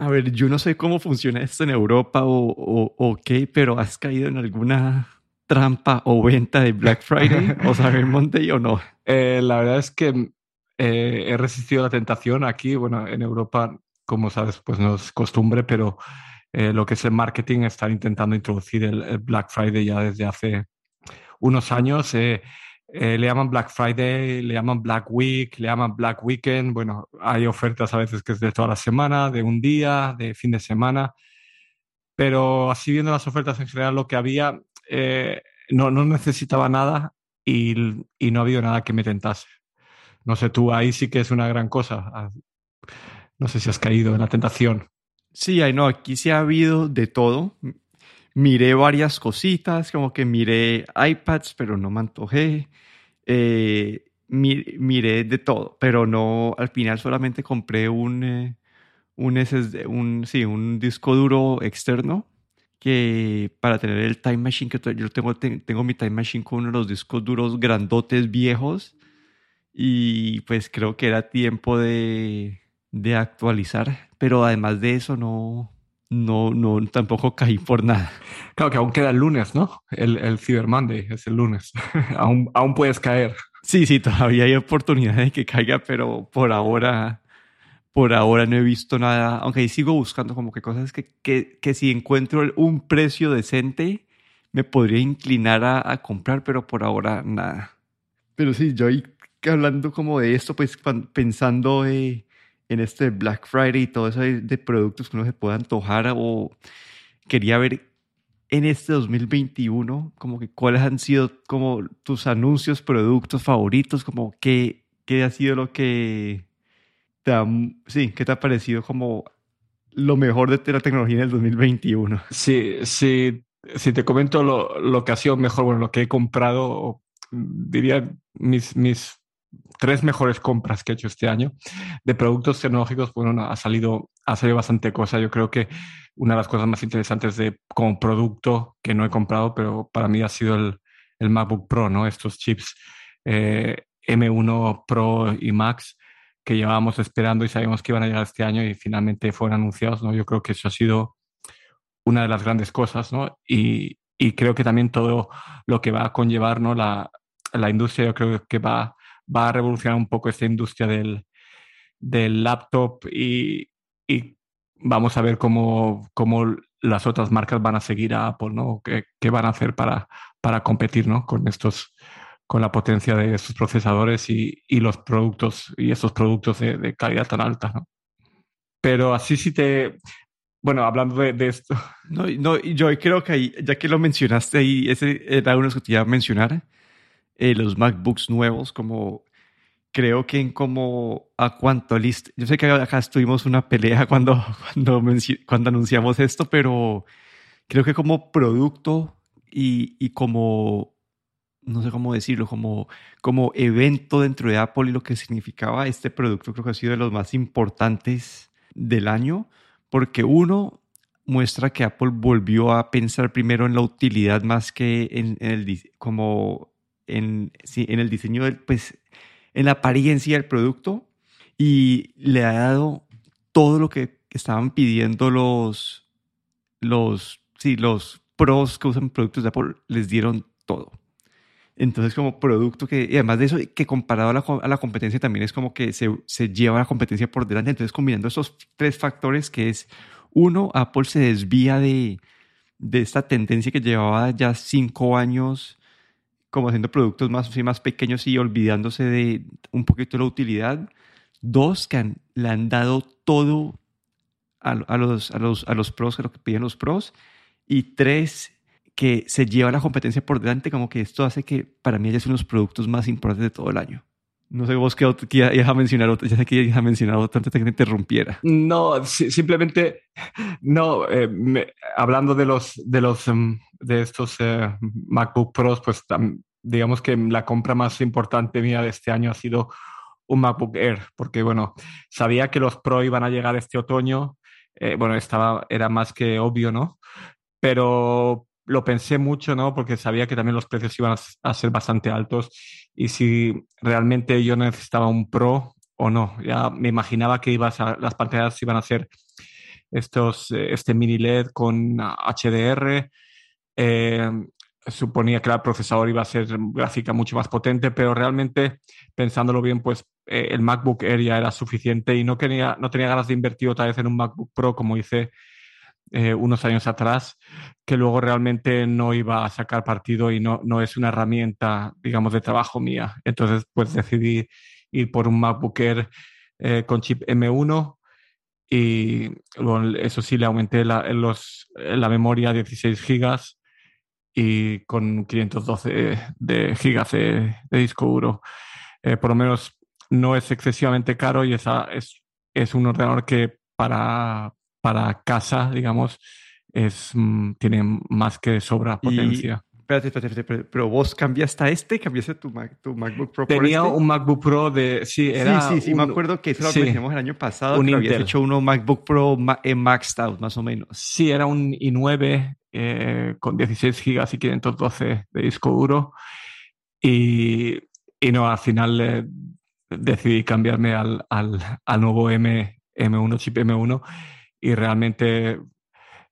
A ver, yo no sé cómo funciona esto en Europa o, o, qué, pero ¿has caído en alguna trampa o venta de Black Friday o Cyber Monday o no? Eh, la verdad es que eh, he resistido la tentación aquí. Bueno, en Europa, como sabes, pues no es costumbre, pero eh, lo que es el marketing están intentando introducir el, Black Friday ya desde hace unos años. Le llaman Black Friday, le llaman Black Week, le llaman Black Weekend. Bueno, hay ofertas a veces que es de toda la semana, de un día, de fin de semana. Pero así viendo las ofertas en general, lo que había, no, no necesitaba nada y, y, no ha habido nada que me tentase. No sé, tú ahí sí que es una gran cosa. Ah, no sé si has caído en la tentación. Sí, ahí no, aquí sí ha habido de todo. Miré varias cositas, como que miré iPads, pero no me antojé. Eh, miré de todo, pero no, al final solamente compré un, eh, un un, sí, un disco duro externo que para tener el Time Machine, que yo tengo, tengo mi Time Machine con uno de los discos duros grandotes viejos y pues creo que era tiempo de, de actualizar, pero además de eso no, no, no, tampoco caí por nada. Claro que aún queda el lunes, ¿no? El, el Cyber Monday es el lunes. aún, aún puedes caer. Sí, sí, todavía hay oportunidad de que caiga, pero por ahora, por ahora no he visto nada, aunque sigo buscando como que cosas que, que, que si encuentro un precio decente, me podría inclinar a, a comprar, pero por ahora nada. Pero sí, yo hablando como de esto, pues pensando eh, en este Black Friday y todo eso de, productos que uno se pueda antojar o quería ver en este 2021 como que cuáles han sido como tus anuncios, productos favoritos, como qué, qué ha sido lo que te ha, sí, qué te ha parecido como lo mejor de la tecnología en el 2021. Sí, sí, si te comento lo, lo, que ha sido mejor, bueno, lo que he comprado, diría mis, mis tres mejores compras que he hecho este año de productos tecnológicos, bueno, ha salido, ha salido bastante cosa. Yo creo que una de las cosas más interesantes de como producto que no he comprado, pero para mí ha sido el, el MacBook Pro, ¿no? Estos chips eh, M1 Pro y Max que llevábamos esperando y sabíamos que iban a llegar este año y finalmente fueron anunciados, ¿no? Yo creo que eso ha sido una de las grandes cosas, ¿no? Y, y creo que también todo lo que va a conllevar, ¿no? La, la industria, yo creo que va va a revolucionar un poco esta industria del, del laptop y, y, vamos a ver cómo, cómo, las otras marcas van a seguir a Apple, ¿no? ¿Qué, qué van a hacer para, para competir, ¿no? Con estos con la potencia de estos procesadores y, y los productos y esos productos de, de, calidad tan alta, ¿no? Pero así sí te, bueno, hablando de, de, esto. No, no, yo creo que ahí, ya que lo mencionaste ahí, ese era uno que te iba a mencionar. Eh, los MacBooks nuevos, como creo que en como a cuánto listo. Yo sé que acá estuvimos una pelea cuando, cuando, cuando anunciamos esto, pero creo que como producto y, y como, no sé cómo decirlo, como, como evento dentro de Apple y lo que significaba este producto, creo que ha sido de los más importantes del año, porque uno muestra que Apple volvió a pensar primero en la utilidad más que en, en el como en, en el diseño, del, pues, en la apariencia del producto y le ha dado todo lo que estaban pidiendo los, los, sí, los pros que usan productos de Apple, les dieron todo. Entonces, como producto que, y además de eso, que comparado a la, a la competencia también es como que se, se, lleva la competencia por delante. Entonces, combinando esos tres factores, que es, uno, Apple se desvía de, de esta tendencia que llevaba ya cinco años como haciendo productos más, más pequeños y olvidándose de un poquito la utilidad. Dos, que le han dado todo a, los, a, los, a los pros, a lo que piden los pros. Y tres, que se lleva la competencia por delante, como que esto hace que para mí haya sido los productos más importantes de todo el año. No sé vos qué ibas a mencionar, ya sé que ibas a mencionar otro antes de que te interrumpiera. No, simplemente, no, eh, hablando de los, de los, em, de estos eh, MacBook Pros, pues digamos que la compra más importante mía de este año ha sido un MacBook Air, porque bueno, sabía que los Pro iban a llegar este otoño, eh, bueno, estaba, era más que obvio, ¿no? Pero lo pensé mucho, ¿no? Porque sabía que también los precios iban a, ser bastante altos y si realmente yo necesitaba un Pro o no. Ya me imaginaba que ibas a, las pantallas iban a ser estos, eh, este mini LED con HDR. Eh, suponía que el procesador iba a ser gráfica mucho más potente, pero realmente, pensándolo bien, pues eh, el MacBook Air ya era suficiente y no, quería, no tenía ganas de invertir otra vez en un MacBook Pro como hice unos años atrás, que luego realmente no iba a sacar partido y no, no es una herramienta, digamos, de trabajo mía. Entonces, pues decidí ir por un MacBook Air con chip M1 y eso sí, le aumenté la, los, la memoria a 16 gigas y con 512 de gigas de, disco duro. Eh, por lo menos no es excesivamente caro y esa es, es un ordenador que para, para casa, digamos, es, mm, tiene más que sobra potencia. Espérate, espérate, pero vos cambiaste a este, cambiaste tu, tu MacBook Pro. Tenía por este? un MacBook Pro de. Sí, era. Sí, sí, sí, me acuerdo que eso lo aprendimos el año pasado. Un que habías hecho uno MacBook Pro en maxed out, más o menos. Sí, era un i9 eh, con 16 GB y 512 de disco duro. Y, y no, al final eh, decidí cambiarme al, al, al nuevo M, M1, chip M1, y realmente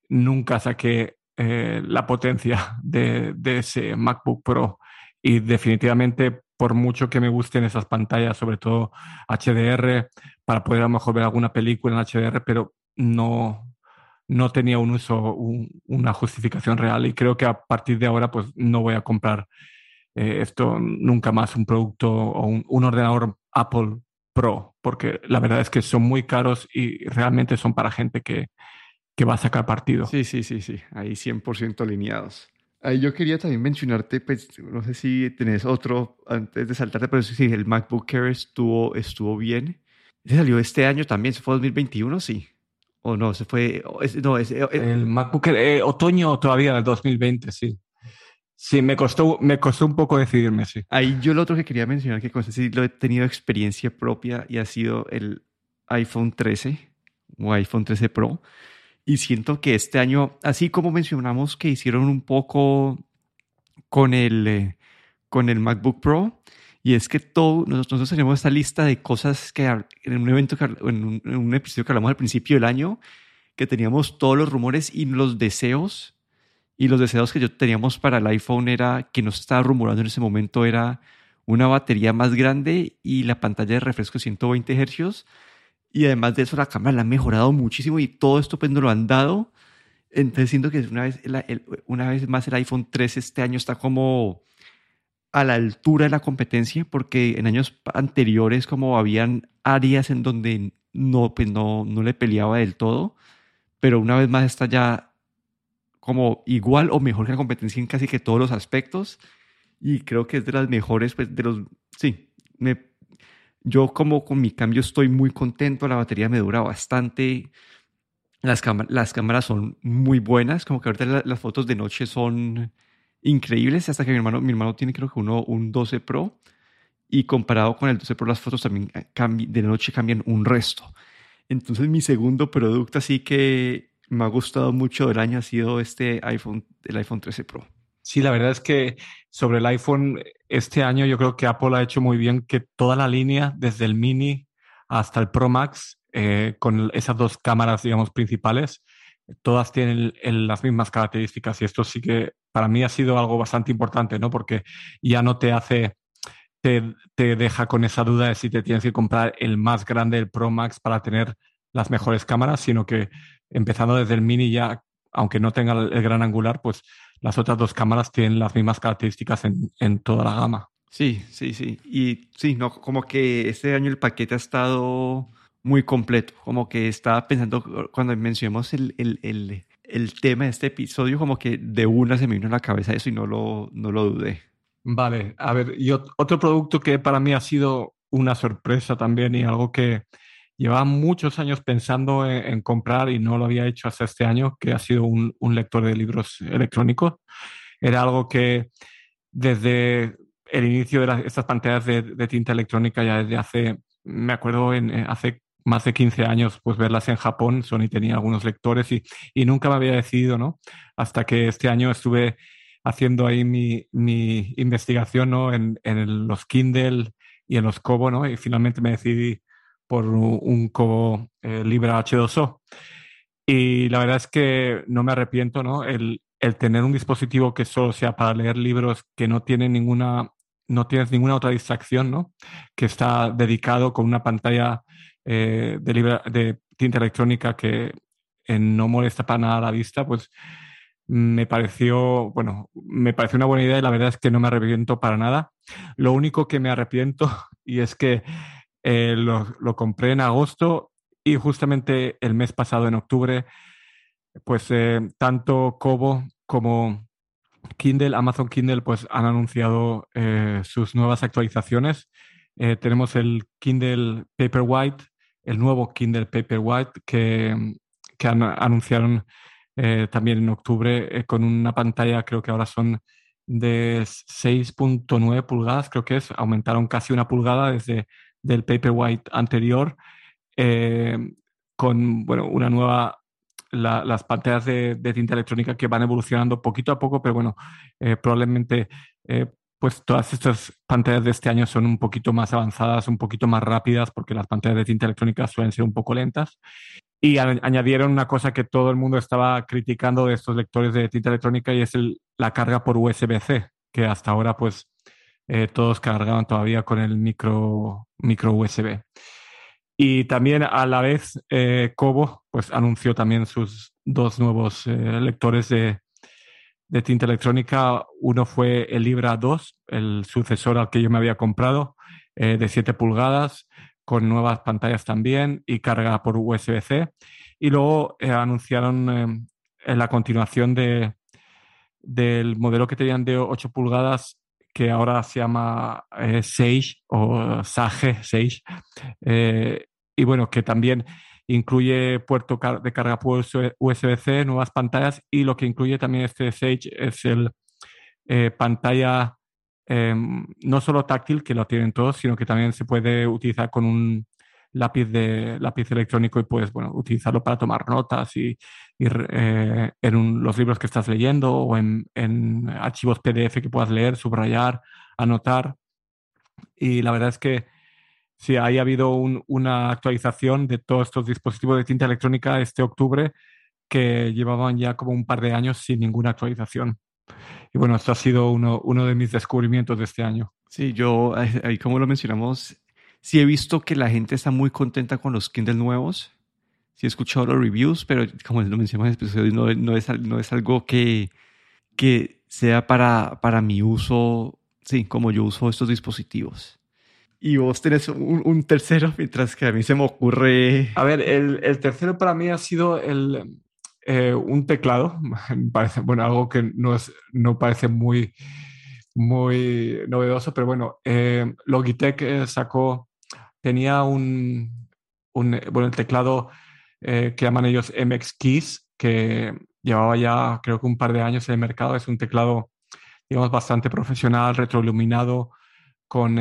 nunca saqué eh, la potencia de, ese MacBook Pro. Y definitivamente por mucho que me gusten esas pantallas, sobre todo HDR, para poder a lo mejor ver alguna película en HDR, pero no, no tenía un uso, una justificación real. Y creo que a partir de ahora pues no voy a comprar eh, esto nunca más, un producto o un, un, ordenador Apple Pro, porque la verdad es que son muy caros y realmente son para gente que, que va a sacar partido. Sí, sí, sí, sí, ahí 100% alineados. Ahí yo quería también mencionarte, pues, no sé si tenés otro antes de saltarte, pero sí, el MacBook Air estuvo, estuvo bien. ¿Se salió este año también? ¿Se fue 2021? Sí. ¿O no? ¿Se fue? no, es, el MacBook Air, eh, otoño todavía del 2020, sí. Sí, me costó, me costó un poco decidirme, sí. Ahí yo lo otro que quería mencionar, que con sí lo he tenido experiencia propia y ha sido el iPhone 13 o iPhone 13 Pro y siento que este año, así como mencionamos que hicieron un poco con el, eh, con el MacBook Pro, y es que todo, nosotros, tenemos esta lista de cosas que en un evento, en un, episodio que hablamos al principio del año, que teníamos todos los rumores y los deseos, y los deseos que yo teníamos para el iPhone era, que nos estaba rumorando en ese momento, era una batería más grande y la pantalla de refresco 120 Hz y además de eso, la cámara la ha mejorado muchísimo y todo esto pues nos lo han dado. Entonces siento que una vez, una vez más el iPhone 3 este año está como a la altura de la competencia porque en años anteriores como habían áreas en donde no, pues no, no le peleaba del todo, pero una vez más está ya como igual o mejor que la competencia en casi que todos los aspectos y creo que es de las mejores, pues de los, sí, me yo como con mi cambio estoy muy contento, la batería me dura bastante, las, las cámaras son muy buenas, como que ahorita las fotos de noche son increíbles, hasta que mi hermano, mi hermano tiene creo que uno, un 12 Pro, y comparado con el 12 Pro las fotos también de noche cambian un resto. Entonces mi segundo producto así que me ha gustado mucho del año ha sido este iPhone, el iPhone 13 Pro. Sí, la verdad es que sobre el iPhone este año yo creo que Apple ha hecho muy bien que toda la línea, desde el mini hasta el Pro Max, eh, con esas dos cámaras, digamos, principales, todas tienen las mismas características y esto sí que para mí ha sido algo bastante importante, ¿no? Porque ya no te hace, te, te deja con esa duda de si te tienes que comprar el más grande, el Pro Max, para tener las mejores cámaras, sino que empezando desde el mini ya, aunque no tenga el gran angular, pues las otras dos cámaras tienen las mismas características en, en toda la gama. Sí, sí, sí. Y sí, no, como que este año el paquete ha estado muy completo. Como que estaba pensando, cuando mencionamos el, el, el, el, tema de este episodio, como que de una se me vino a la cabeza eso y no lo, no lo dudé. Vale, a ver, y otro producto que para mí ha sido una sorpresa también y algo que llevaba muchos años pensando en, comprar y no lo había hecho hasta este año, que ha sido un, lector de libros electrónicos. Era algo que desde el inicio de estas pantallas de, tinta electrónica, ya desde hace, me acuerdo, en, eh, hace más de 15 años, pues verlas en Japón, Sony tenía algunos lectores y, y nunca me había decidido, ¿no? Hasta que este año estuve haciendo ahí mi, mi investigación, ¿no? En, en los Kindle y en los Kobo, ¿no? Y finalmente me decidí por un Kobo eh, Libra H2O. Y la verdad es que no me arrepiento, ¿no? El, el tener un dispositivo que solo sea para leer libros, que no tiene ninguna, no tienes ninguna otra distracción, ¿no? Que está dedicado con una pantalla eh, de, de tinta electrónica que eh, no molesta para nada la vista, pues me pareció, bueno, me pareció una buena idea y la verdad es que no me arrepiento para nada. Lo único que me arrepiento y es que eh, lo, compré en agosto y justamente el mes pasado, en octubre, pues eh, tanto Kobo como Kindle, Amazon Kindle, pues han anunciado eh, sus nuevas actualizaciones. Tenemos el Kindle Paperwhite, el nuevo Kindle Paperwhite que, que anunciaron también en octubre con una pantalla, creo que ahora son de 6.9 pulgadas, creo que es, aumentaron casi una pulgada desde del Paperwhite anterior, con bueno, una nueva las pantallas de, tinta electrónica que van evolucionando poquito a poco, pero bueno, eh, probablemente eh, pues todas estas pantallas de este año son un poquito más avanzadas, un poquito más rápidas, porque las pantallas de tinta electrónica suelen ser un poco lentas. Y añadieron una cosa que todo el mundo estaba criticando de estos lectores de tinta electrónica y es la carga por USB-C, que hasta ahora pues eh, todos cargaban todavía con el micro, micro USB. Y también a la vez eh, Kobo pues, anunció también sus dos nuevos eh, lectores de, de, tinta electrónica. Uno fue el Libra 2, el sucesor al que yo me había comprado, eh, de 7 pulgadas, con nuevas pantallas también y carga por USB-C. Y luego anunciaron la continuación de, del modelo que tenían de 8 pulgadas que ahora se llama Sage o Sage, Sage, y bueno, que también incluye puerto de carga USB-C, nuevas pantallas y lo que incluye también este Sage es el eh, pantalla em, no solo táctil, que lo tienen todos, sino que también se puede utilizar con un lápiz de lápiz electrónico y puedes bueno, utilizarlo para tomar notas y, eh, en los libros que estás leyendo o en, en archivos PDF que puedas leer, subrayar, anotar. Y la verdad es que Sí, ahí ha habido una actualización de todos estos dispositivos de tinta electrónica este octubre que llevaban ya como un par de años sin ninguna actualización. Y bueno, esto ha sido uno, uno de mis descubrimientos de este año. Sí, yo, ahí como lo mencionamos, sí he visto que la gente está muy contenta con los Kindle nuevos. Sí he escuchado los reviews, pero como lo mencionamos en el episodio, no, no, es, no es algo que, que sea para, para mi uso, sí, como yo uso estos dispositivos. Y vos tenés un, tercero, mientras que a mí se me ocurre... A ver, el, el tercero para mí ha sido el, eh, un teclado, parece, bueno, algo que no, es, no parece muy, muy novedoso, pero bueno, eh, Logitech eh, sacó, tenía un, un, bueno, el teclado que llaman ellos MX Keys, que llevaba ya creo que un par de años en el mercado, es un teclado, digamos, bastante profesional, retroiluminado, con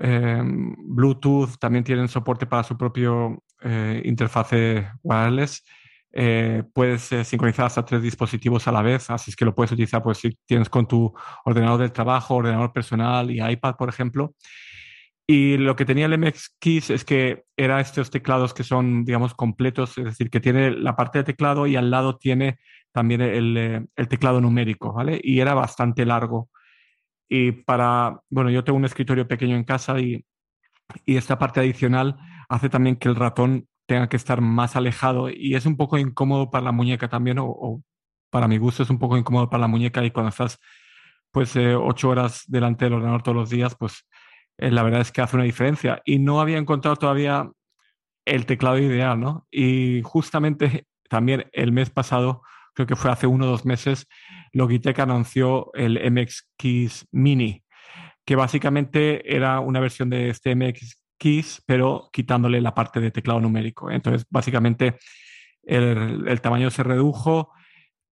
Em, Bluetooth también tienen soporte para su propio eh, interfase wireless. Eh, puedes eh, sincronizar hasta tres dispositivos a la vez, así es que lo puedes utilizar pues, si tienes con tu ordenador del trabajo, ordenador personal y iPad, por ejemplo. Y lo que tenía el MX Keys es que era estos teclados que son, digamos, completos, es decir, que tiene la parte de teclado y al lado tiene también el, el teclado numérico, ¿vale? Y era bastante largo. Y para, bueno, yo tengo un escritorio pequeño en casa y, y esta parte adicional hace también que el ratón tenga que estar más alejado y es un poco incómodo para la muñeca también, o, para mi gusto es un poco incómodo para la muñeca y cuando estás pues eh, ocho horas delante del ordenador todos los días, pues eh, la verdad es que hace una diferencia. Y no había encontrado todavía el teclado ideal, ¿no? Y justamente también el mes pasado creo que fue hace uno o dos meses, Logitech anunció el MX Keys Mini, que básicamente era una versión de este MX Keys, pero quitándole la parte de teclado numérico. Entonces, básicamente el, tamaño se redujo,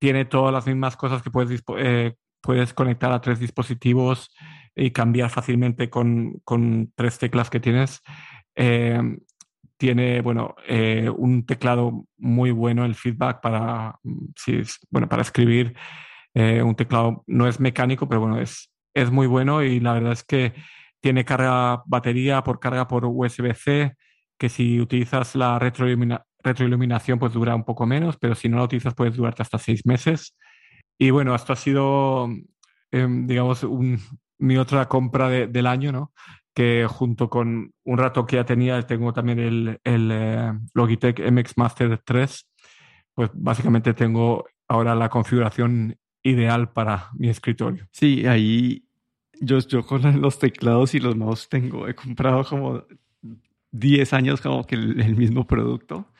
tiene todas las mismas cosas que puedes, eh, puedes conectar a tres dispositivos y cambiar fácilmente con, con tres teclas que tienes. Eh, tiene, bueno, eh, un teclado muy bueno, el feedback para, bueno, para escribir. Eh, un teclado no es mecánico, pero bueno, es, es muy bueno y la verdad es que tiene carga batería por carga por USB-C, que si utilizas la retroiluminación pues dura un poco menos, pero si no la utilizas puedes durarte hasta seis meses. Y bueno, esto ha sido, em, digamos, mi otra compra del año, ¿no? Que junto con un rato que ya tenía, tengo también el, el eh, Logitech MX Master 3, pues básicamente tengo ahora la configuración ideal para mi escritorio. Sí, ahí yo, yo con los teclados y los mouse tengo, he comprado como 10 años como que el, mismo producto.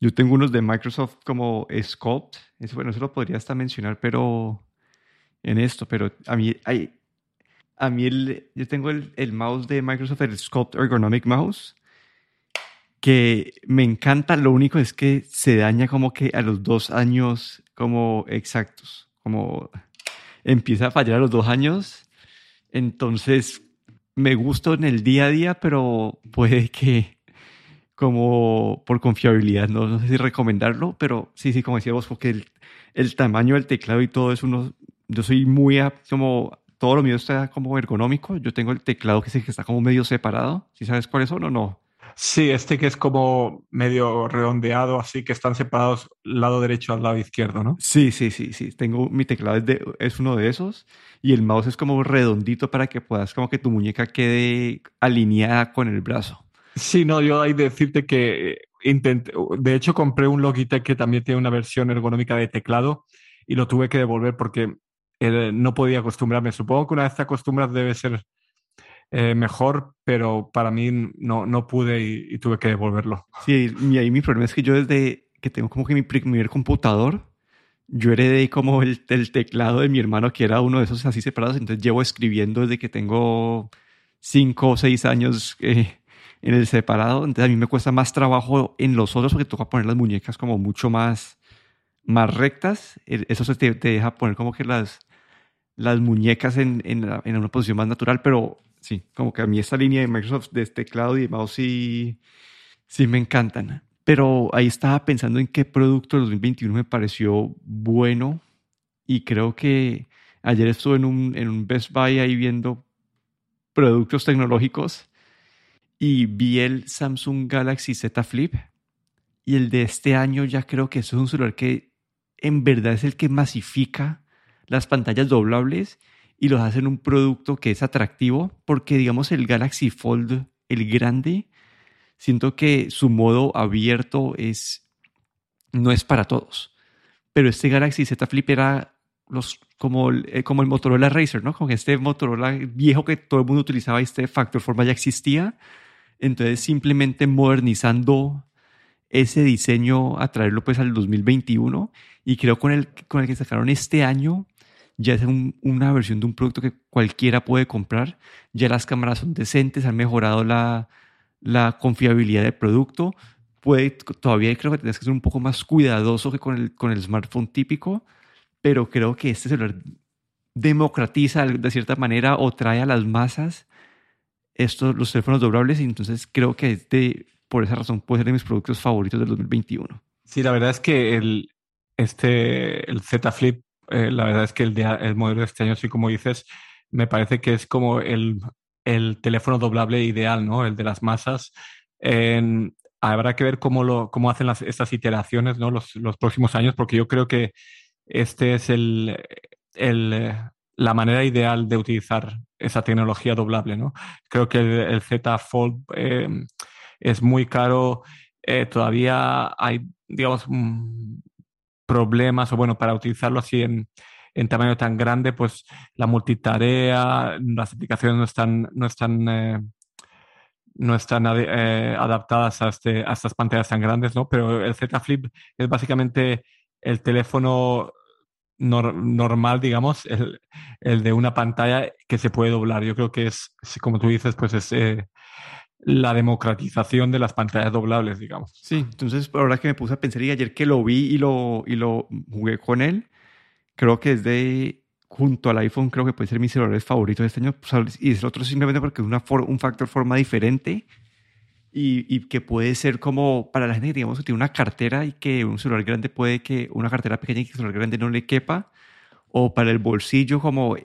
Yo tengo unos de Microsoft como Sculpt, eso, bueno, eso lo podría hasta mencionar, pero en esto, pero a mí, hay, a mí el, yo tengo el, el mouse de Microsoft, el Sculpt Ergonomic Mouse, que me encanta, lo único es que se daña como que a los dos años como exactos, como empieza a fallar a los dos años, entonces me gusta en el día a día, pero puede que como por confiabilidad, no, sé si recomendarlo, pero sí, sí, como decía vos, porque el, el tamaño del teclado y todo es uno, yo soy muy, como, todo lo mío está como ergonómico, yo tengo el teclado que, que está como medio separado, si sabes cuáles son o no. Sí, este que es como medio redondeado, así que están separados lado derecho al lado izquierdo, ¿no? Sí, sí, sí, sí. Tengo mi teclado es, es uno de esos y el mouse es como redondito para que puedas como que tu muñeca quede alineada con el brazo. Sí, no, yo hay de decirte que intenté, de hecho compré un Logitech que también tiene una versión ergonómica de teclado y lo tuve que devolver porque eh, no podía acostumbrarme. Supongo que una vez te acostumbras debe ser eh, mejor, pero para mí no, no pude y, tuve que devolverlo. Sí, y ahí mi problema es que yo desde que tengo como que mi primer computador, yo heredé como el, el, teclado de mi hermano, que era uno de esos así separados, entonces llevo escribiendo desde que tengo cinco o seis años eh, en el separado, entonces a mí me cuesta más trabajo en los otros porque toca poner las muñecas como mucho más, más rectas, eso se te, te deja poner como que las, las muñecas en, en, una posición más natural, pero sí, como que a mí esta línea de Microsoft de teclado y de mouse sí, sí me encantan. Pero ahí estaba pensando en qué producto del 2021 me pareció bueno y creo que ayer estuve en un, en un Best Buy ahí viendo productos tecnológicos y vi el Samsung Galaxy Z Flip y el de este año ya creo que es un celular que en verdad es el que masifica las pantallas doblables y los hacen un producto que es atractivo porque digamos el Galaxy Fold, el grande, siento que su modo abierto es no es para todos. Pero este Galaxy Z Flip era los, como, el, eh, como el Motorola Racer, ¿no? Como este Motorola viejo que todo el mundo utilizaba, este factor forma ya existía. Entonces simplemente modernizando ese diseño a traerlo pues al 2021 y creo con el, con el que sacaron este año ya es una versión de un producto que cualquiera puede comprar, ya las cámaras son decentes, han mejorado la, la confiabilidad del producto, puede, todavía creo que tienes que ser un poco más cuidadoso que con el, con el smartphone típico, pero creo que este celular democratiza de cierta manera o trae a las masas estos, los teléfonos doblables y entonces creo que este, por esa razón puede ser de mis productos favoritos del 2021. Sí, la verdad es que el, este, el Z Flip eh, la verdad es que el, el modelo de este año, sí como dices, me parece que es como el, el teléfono doblable ideal, ¿no? El de las masas. habrá que ver cómo, lo, cómo hacen las, estas iteraciones ¿no? los, los, próximos años, porque yo creo que este es el, el, la manera ideal de utilizar esa tecnología doblable. ¿no? Creo que el, Z Fold eh, es muy caro. Eh, todavía hay, digamos, problemas o bueno, para utilizarlo así en, en tamaño tan grande, pues la multitarea, las aplicaciones no están, no están, eh, no están eh, adaptadas a, este, a estas pantallas tan grandes, ¿no? Pero el Z Flip es básicamente el teléfono normal, digamos, el, el, de una pantalla que se puede doblar. Yo creo que es, como tú dices, pues es eh, la democratización de las pantallas doblables, digamos. Sí, entonces ahora que me puse a pensar y ayer que lo vi y lo, y lo jugué con él, creo que es de, junto al iPhone, creo que puede ser mi celular favorito de este año. Pues, y es otro simplemente porque es una un factor forma diferente y, y, que puede ser como para la gente, digamos, que tiene una cartera y que un celular grande puede que una cartera pequeña y que un celular grande no le quepa. O para el bolsillo, como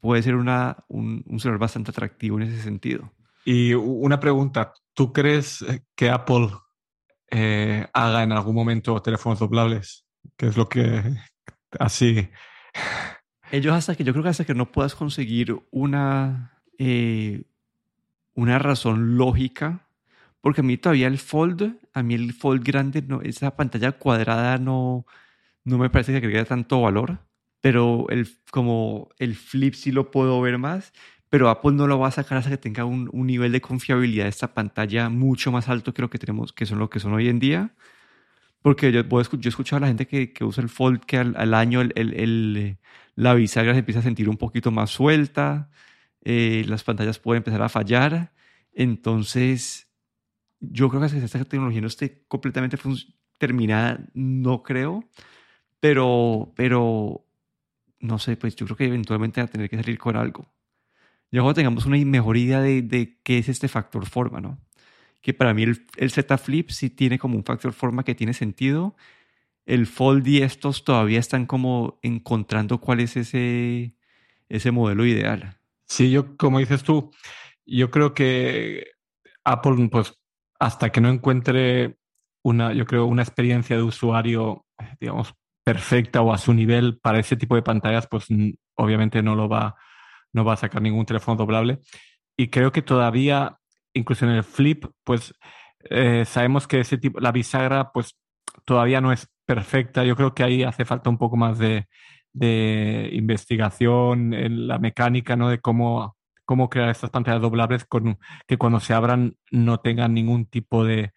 puede ser una, un, un celular bastante atractivo en ese sentido. Y una pregunta, ¿tú crees que Apple eh, haga en algún momento teléfonos doblables, que es lo que así. Ellos hasta que yo creo que hasta que no puedas conseguir una, eh, una razón lógica, porque a mí todavía el fold, a mí el fold grande, no, esa pantalla cuadrada no, no me parece que agregue tanto valor, pero el, como el flip sí lo puedo ver más, pero Apple no lo va a sacar hasta que tenga un, un nivel de confiabilidad de esta pantalla mucho más alto que lo que tenemos, que son lo que son hoy en día. Porque yo, yo he escuchado a la gente que, que usa el Fold que al, año el, el, la bisagra se empieza a sentir un poquito más suelta, eh, las pantallas pueden empezar a fallar. Entonces, yo creo que esta tecnología no esté completamente terminada, no creo, pero, pero no sé, pues yo creo que eventualmente va a tener que salir con algo. Ya cuando tengamos una mejor idea de, de, qué es este factor forma, ¿no? Que para mí el, el Z Flip sí tiene como un factor forma que tiene sentido. El Fold y estos todavía están como encontrando cuál es ese, ese modelo ideal. Sí, yo, como dices tú, yo creo que Apple, pues, hasta que no encuentre una, yo creo, una experiencia de usuario, digamos, perfecta o a su nivel para ese tipo de pantallas, pues obviamente no lo va, no va a sacar ningún teléfono doblable. Y creo que todavía, incluso en el flip, pues eh, sabemos que ese tipo, la bisagra, pues todavía no es perfecta. Yo creo que ahí hace falta un poco más de, de investigación en la mecánica, ¿no? De cómo, cómo crear estas pantallas doblables con que cuando se abran no tengan ningún tipo de,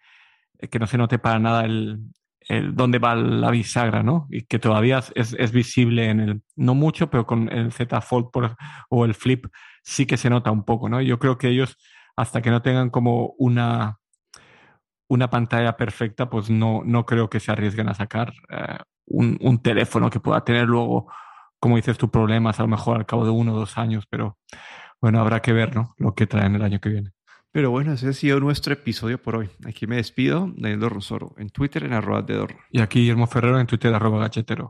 que no se note para nada el, el, dónde va la bisagra, ¿no? Y que todavía es, es, visible en el, no mucho, pero con el Z Fold o el Flip sí que se nota un poco, ¿no? Yo creo que ellos, hasta que no tengan como una, una pantalla perfecta, pues no, no creo que se arriesguen a sacar eh, un, un, teléfono que pueda tener luego, como dices tú, problemas a lo mejor al cabo de uno o dos años, pero bueno, habrá que ver, ¿no? Lo que traen el año que viene. Pero bueno, ese ha sido nuestro episodio por hoy. Aquí me despido, Daniel Rosoro, en Twitter en arroba de Y aquí Guillermo Ferrero en Twitter arroba gachetero.